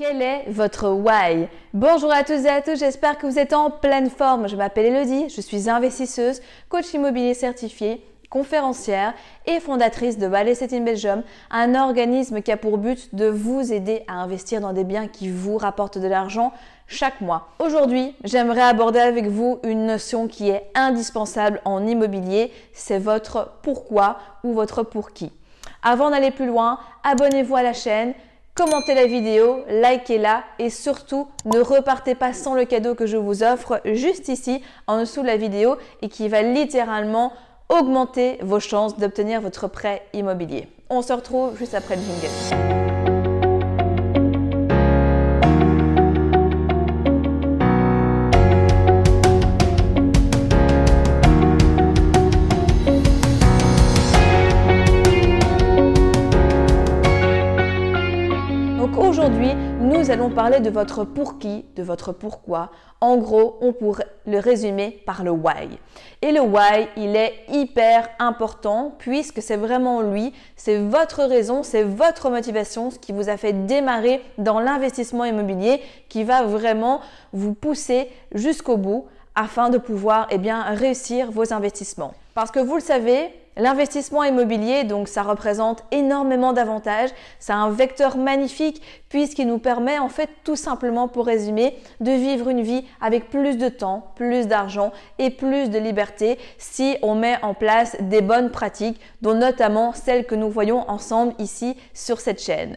Quel est votre why? Bonjour à tous et à tous, j'espère que vous êtes en pleine forme. Je m'appelle Elodie, je suis investisseuse, coach immobilier certifié, conférencière et fondatrice de Ballet Set in Belgium, un organisme qui a pour but de vous aider à investir dans des biens qui vous rapportent de l'argent chaque mois. Aujourd'hui, j'aimerais aborder avec vous une notion qui est indispensable en immobilier, c'est votre pourquoi ou votre pour qui. Avant d'aller plus loin, abonnez-vous à la chaîne, commentez la vidéo, likez-la et surtout ne repartez pas sans le cadeau que je vous offre juste ici en dessous de la vidéo et qui va littéralement augmenter vos chances d'obtenir votre prêt immobilier. On se retrouve juste après le jingle. Aujourd'hui, nous allons parler de votre pour qui, de votre pourquoi. En gros, on pourrait le résumer par le why. Et le why, il est hyper important puisque c'est vraiment lui, c'est votre raison, c'est votre motivation, ce qui vous a fait démarrer dans l'investissement immobilier qui va vraiment vous pousser jusqu'au bout afin de pouvoir eh réussir vos investissements. Parce que vous le savez, L'investissement immobilier, donc ça représente énormément d'avantages. C'est un vecteur magnifique puisqu'il nous permet en fait tout simplement pour résumer de vivre une vie avec plus de temps, plus d'argent et plus de liberté si on met en place des bonnes pratiques dont notamment celles que nous voyons ensemble ici sur cette chaîne.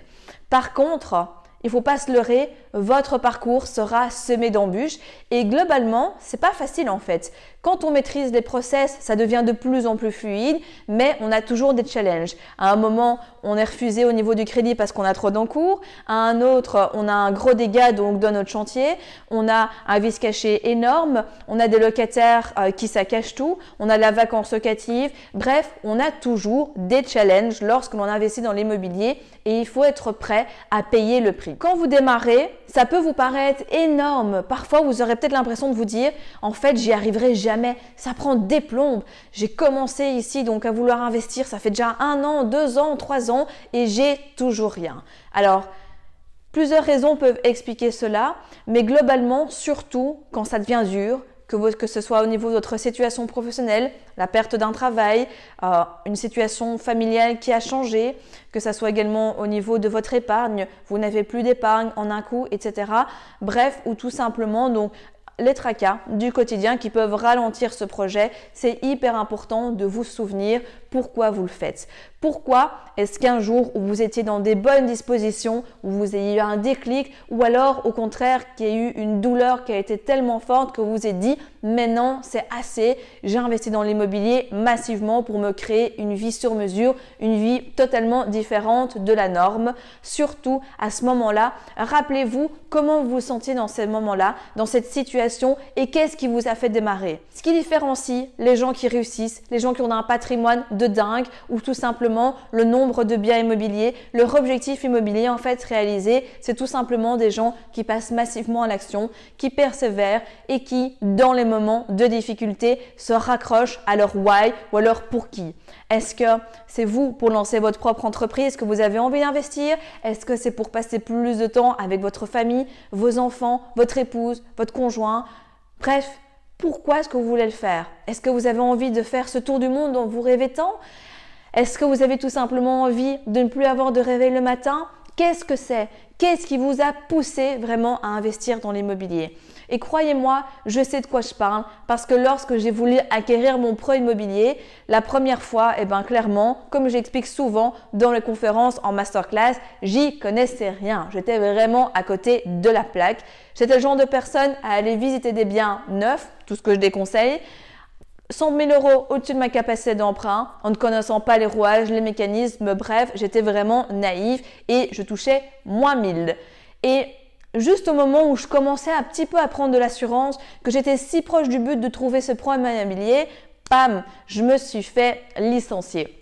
Par contre, il faut pas se leurrer, votre parcours sera semé d'embûches et globalement, c'est pas facile en fait. Quand on maîtrise les process, ça devient de plus en plus fluide, mais on a toujours des challenges. À un moment, on est refusé au niveau du crédit parce qu'on a trop d'encours. À un autre, on a un gros dégât donc dans notre chantier. On a un vice caché énorme. On a des locataires euh, qui saccagent tout. On a la vacance locative. Bref, on a toujours des challenges lorsque l'on investit dans l'immobilier et il faut être prêt à payer le prix. Quand vous démarrez, ça peut vous paraître énorme. Parfois, vous aurez peut-être l'impression de vous dire, en fait, j'y arriverai jamais ça prend des plombes. J'ai commencé ici donc à vouloir investir, ça fait déjà un an, deux ans, trois ans et j'ai toujours rien. Alors, plusieurs raisons peuvent expliquer cela, mais globalement, surtout quand ça devient dur, que, ce soit au niveau de votre situation professionnelle, la perte d'un travail, euh, une situation familiale qui a changé, que ce soit également au niveau de votre épargne, vous n'avez plus d'épargne en un coup, etc. Bref, ou tout simplement donc les tracas du quotidien qui peuvent ralentir ce projet, c'est hyper important de vous souvenir pourquoi vous le faites. Pourquoi est-ce qu'un jour où vous étiez dans des bonnes dispositions, où vous ayez eu un déclic, ou alors au contraire qu'il y a eu une douleur qui a été tellement forte que vous vous êtes dit maintenant c'est assez, j'ai investi dans l'immobilier massivement pour me créer une vie sur mesure, une vie totalement différente de la norme. Surtout à ce moment-là, rappelez-vous comment vous vous sentiez dans ce moment-là, dans cette situation et qu'est-ce qui vous a fait démarrer. Ce qui différencie les gens qui réussissent, les gens qui ont un patrimoine de dingue ou tout simplement le nombre de biens immobiliers. Leur objectif immobilier en fait réalisé, c'est tout simplement des gens qui passent massivement à l'action, qui persévèrent et qui, dans les moments de difficulté, se raccrochent à leur why ou à leur pour qui. Est-ce que c'est vous pour lancer votre propre entreprise? Que vous avez envie d'investir? Est-ce que c'est pour passer plus de temps avec votre famille, vos enfants, votre épouse, votre conjoint? Bref, pourquoi est-ce que vous voulez le faire? Est-ce que vous avez envie de faire ce tour du monde dont vous rêvez tant? Est-ce que vous avez tout simplement envie de ne plus avoir de réveil le matin? Qu'est-ce que c'est? Qu'est-ce qui vous a poussé vraiment à investir dans l'immobilier? Et croyez-moi, je sais de quoi je parle parce que lorsque j'ai voulu acquérir mon pro immobilier, la première fois, eh ben clairement, comme j'explique souvent dans les conférences en masterclass, j'y connaissais rien. J'étais vraiment à côté de la plaque. J'étais le genre de personne à aller visiter des biens neufs, tout ce que je déconseille, 100 000 euros au-dessus de ma capacité d'emprunt, en ne connaissant pas les rouages, les mécanismes, bref, j'étais vraiment naïve et je touchais moins 1000. Et juste au moment où je commençais un petit peu à prendre de l'assurance, que j'étais si proche du but de trouver ce premier immobilier, pam, je me suis fait licencier.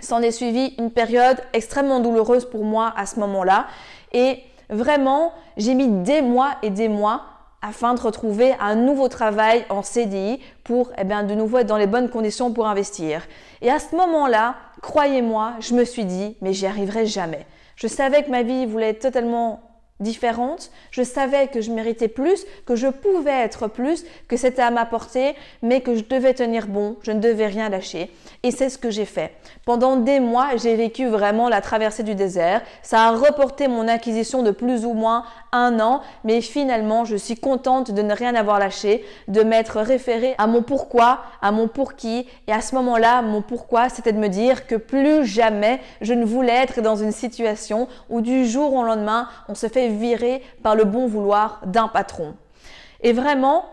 S'en est suivi une période extrêmement douloureuse pour moi à ce moment-là. Et vraiment, j'ai mis des mois et des mois afin de retrouver un nouveau travail en CDI pour eh bien, de nouveau être dans les bonnes conditions pour investir. Et à ce moment-là, croyez-moi, je me suis dit, mais j'y arriverai jamais. Je savais que ma vie voulait être totalement différente. Je savais que je méritais plus, que je pouvais être plus, que c'était à ma portée, mais que je devais tenir bon, je ne devais rien lâcher. Et c'est ce que j'ai fait. Pendant des mois, j'ai vécu vraiment la traversée du désert. Ça a reporté mon acquisition de plus ou moins un an, mais finalement, je suis contente de ne rien avoir lâché, de m'être référée à mon pourquoi, à mon pour qui. Et à ce moment-là, mon pourquoi, c'était de me dire que plus jamais je ne voulais être dans une situation où du jour au lendemain, on se fait virer par le bon vouloir d'un patron. Et vraiment,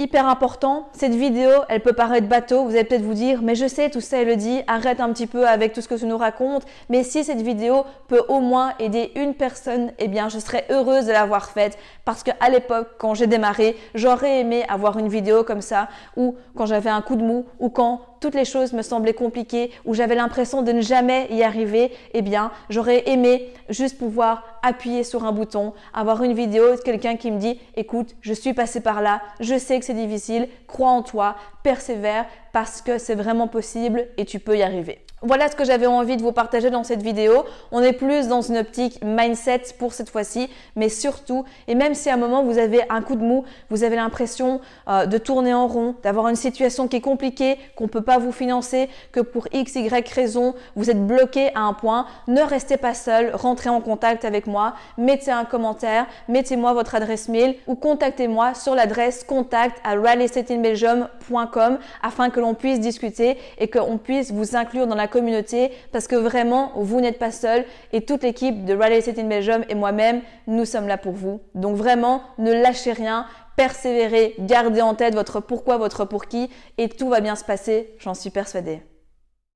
hyper important, cette vidéo, elle peut paraître bateau, vous allez peut-être vous dire, mais je sais, tout ça, elle le dit, arrête un petit peu avec tout ce que tu nous racontes, mais si cette vidéo peut au moins aider une personne, eh bien, je serais heureuse de l'avoir faite, parce qu'à l'époque, quand j'ai démarré, j'aurais aimé avoir une vidéo comme ça, ou quand j'avais un coup de mou, ou quand toutes les choses me semblaient compliquées, ou j'avais l'impression de ne jamais y arriver, eh bien, j'aurais aimé juste pouvoir appuyer sur un bouton, avoir une vidéo de quelqu'un qui me dit, écoute, je suis passé par là, je sais que c'est difficile, crois en toi, persévère, parce que c'est vraiment possible et tu peux y arriver. Voilà ce que j'avais envie de vous partager dans cette vidéo. On est plus dans une optique mindset pour cette fois-ci, mais surtout, et même si à un moment vous avez un coup de mou, vous avez l'impression euh, de tourner en rond, d'avoir une situation qui est compliquée, qu'on ne peut pas vous financer, que pour x, y raison, vous êtes bloqué à un point, ne restez pas seul, rentrez en contact avec moi, mettez un commentaire, mettez-moi votre adresse mail ou contactez-moi sur l'adresse contact à afin que l'on puisse discuter et qu'on puisse vous inclure dans la communauté parce que vraiment, vous n'êtes pas seul et toute l'équipe de Rally Estate in Belgium et moi-même, nous sommes là pour vous. Donc vraiment, ne lâchez rien, persévérez, gardez en tête votre pourquoi, votre pour qui et tout va bien se passer, j'en suis persuadée.